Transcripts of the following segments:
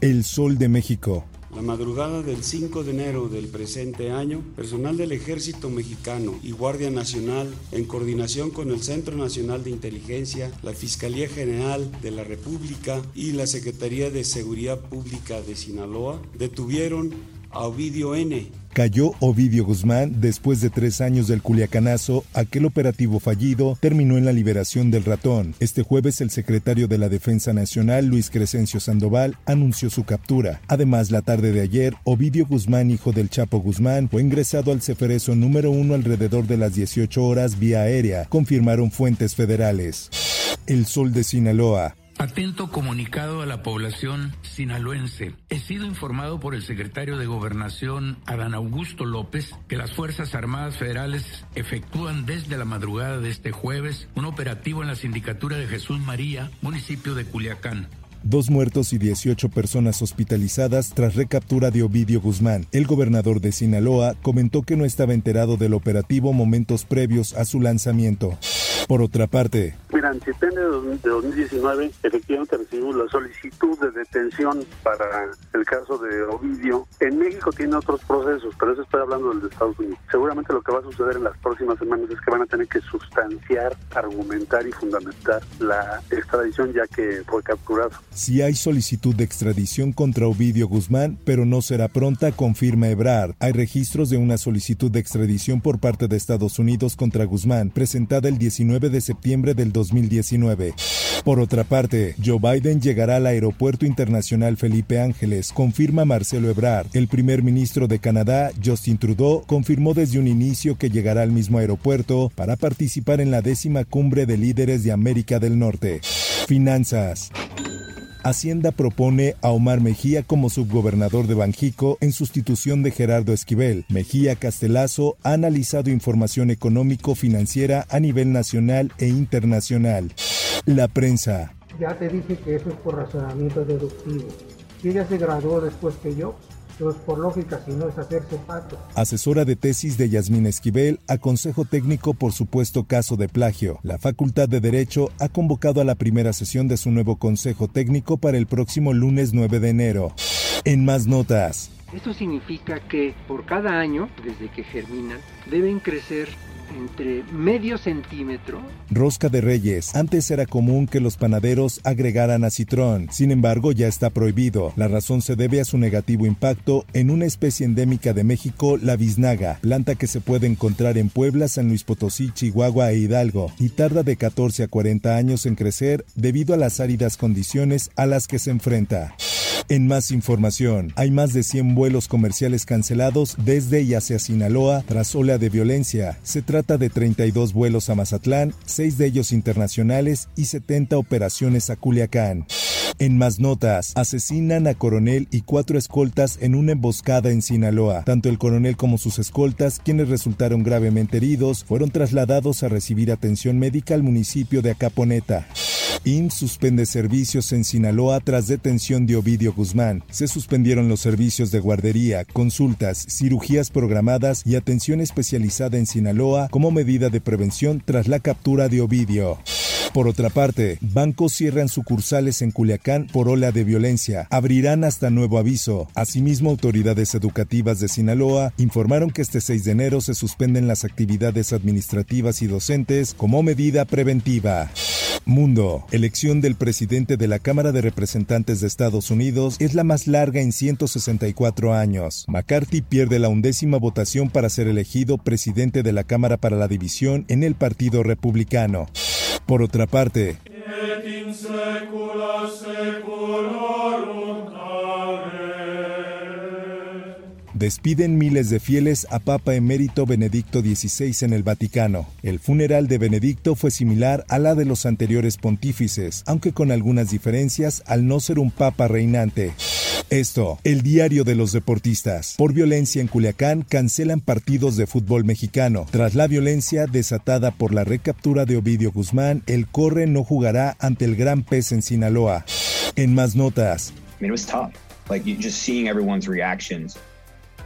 El Sol de México. La madrugada del 5 de enero del presente año, personal del Ejército Mexicano y Guardia Nacional, en coordinación con el Centro Nacional de Inteligencia, la Fiscalía General de la República y la Secretaría de Seguridad Pública de Sinaloa, detuvieron a Ovidio N., Cayó Ovidio Guzmán después de tres años del Culiacanazo. Aquel operativo fallido terminó en la liberación del ratón. Este jueves el secretario de la Defensa Nacional, Luis Crescencio Sandoval, anunció su captura. Además, la tarde de ayer, Ovidio Guzmán, hijo del Chapo Guzmán, fue ingresado al Ceferezo número uno alrededor de las 18 horas vía aérea, confirmaron fuentes federales. El Sol de Sinaloa. Atento comunicado a la población sinaloense. He sido informado por el secretario de Gobernación, Adán Augusto López, que las Fuerzas Armadas Federales efectúan desde la madrugada de este jueves un operativo en la sindicatura de Jesús María, municipio de Culiacán. Dos muertos y 18 personas hospitalizadas tras recaptura de Ovidio Guzmán. El gobernador de Sinaloa comentó que no estaba enterado del operativo momentos previos a su lanzamiento. Por otra parte, Mira, en septiembre de 2019 efectivamente recibimos la solicitud de detención para el caso de Ovidio. En México tiene otros procesos, pero eso estoy hablando del de Estados Unidos. Seguramente lo que va a suceder en las próximas semanas es que van a tener que sustanciar, argumentar y fundamentar la extradición ya que fue capturado. Si hay solicitud de extradición contra Ovidio Guzmán, pero no será pronta, confirma Ebrard. Hay registros de una solicitud de extradición por parte de Estados Unidos contra Guzmán, presentada el 19 de septiembre del 2019. Por otra parte, Joe Biden llegará al Aeropuerto Internacional Felipe Ángeles, confirma Marcelo Ebrard. El primer ministro de Canadá, Justin Trudeau, confirmó desde un inicio que llegará al mismo aeropuerto para participar en la décima cumbre de líderes de América del Norte. Finanzas. Hacienda propone a Omar Mejía como subgobernador de Banjico en sustitución de Gerardo Esquivel. Mejía Castelazo ha analizado información económico-financiera a nivel nacional e internacional. La prensa. Ya te dije que eso es por razonamiento deductivo. Si ella se graduó después que yo, entonces, por lógica, si no es hacerse pato. Asesora de tesis de Yasmín Esquivel a Consejo Técnico por supuesto caso de plagio. La Facultad de Derecho ha convocado a la primera sesión de su nuevo Consejo Técnico para el próximo lunes 9 de enero. En más notas. Esto significa que por cada año, desde que germinan, deben crecer entre medio centímetro. Rosca de Reyes. Antes era común que los panaderos agregaran acitrón. Sin embargo, ya está prohibido. La razón se debe a su negativo impacto en una especie endémica de México, la biznaga, planta que se puede encontrar en Puebla, San Luis Potosí, Chihuahua e Hidalgo, y tarda de 14 a 40 años en crecer debido a las áridas condiciones a las que se enfrenta. En más información, hay más de 100 vuelos comerciales cancelados desde y hacia Sinaloa tras ola de violencia. Se trata de 32 vuelos a Mazatlán, 6 de ellos internacionales y 70 operaciones a Culiacán. En más notas, asesinan a coronel y cuatro escoltas en una emboscada en Sinaloa. Tanto el coronel como sus escoltas, quienes resultaron gravemente heridos, fueron trasladados a recibir atención médica al municipio de Acaponeta. IMSS suspende servicios en Sinaloa tras detención de Ovidio Guzmán. Se suspendieron los servicios de guardería, consultas, cirugías programadas y atención especializada en Sinaloa como medida de prevención tras la captura de Ovidio. Por otra parte, bancos cierran sucursales en Culiacán por ola de violencia. Abrirán hasta nuevo aviso. Asimismo, autoridades educativas de Sinaloa informaron que este 6 de enero se suspenden las actividades administrativas y docentes como medida preventiva. Mundo. Elección del presidente de la Cámara de Representantes de Estados Unidos es la más larga en 164 años. McCarthy pierde la undécima votación para ser elegido presidente de la Cámara para la División en el Partido Republicano. Por otra parte, Despiden miles de fieles a Papa Emérito Benedicto XVI en el Vaticano. El funeral de Benedicto fue similar a la de los anteriores pontífices, aunque con algunas diferencias al no ser un papa reinante. Esto, el diario de los deportistas. Por violencia en Culiacán cancelan partidos de fútbol mexicano. Tras la violencia desatada por la recaptura de Ovidio Guzmán, el Corre no jugará ante el Gran Pez en Sinaloa. En más notas. I mean, it was tough. Like you, just seeing everyone's reactions.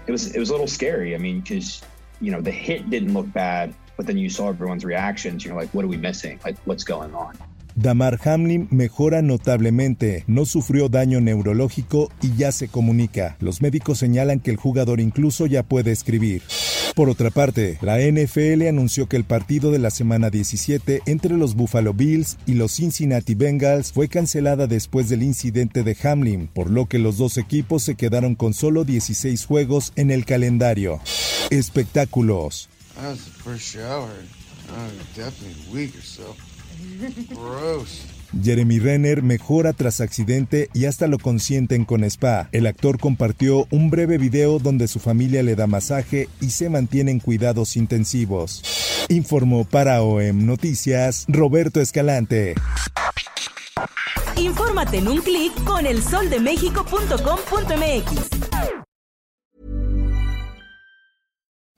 It was it was a little scary. I mean, because you know the hit didn't look bad, but then you saw everyone's reactions. You're like, what are we missing? Like, what's going on? Damar Hamlin mejora notablemente, no sufrió daño neurológico y ya se comunica. Los médicos señalan que el jugador incluso ya puede escribir. Por otra parte, la NFL anunció que el partido de la semana 17 entre los Buffalo Bills y los Cincinnati Bengals fue cancelada después del incidente de Hamlin, por lo que los dos equipos se quedaron con solo 16 juegos en el calendario. Espectáculos. Jeremy Renner mejora tras accidente y hasta lo consienten con spa. El actor compartió un breve video donde su familia le da masaje y se mantienen cuidados intensivos. Informó para OEM Noticias Roberto Escalante. Infórmate en un clic con elsoldemexico.com.mx.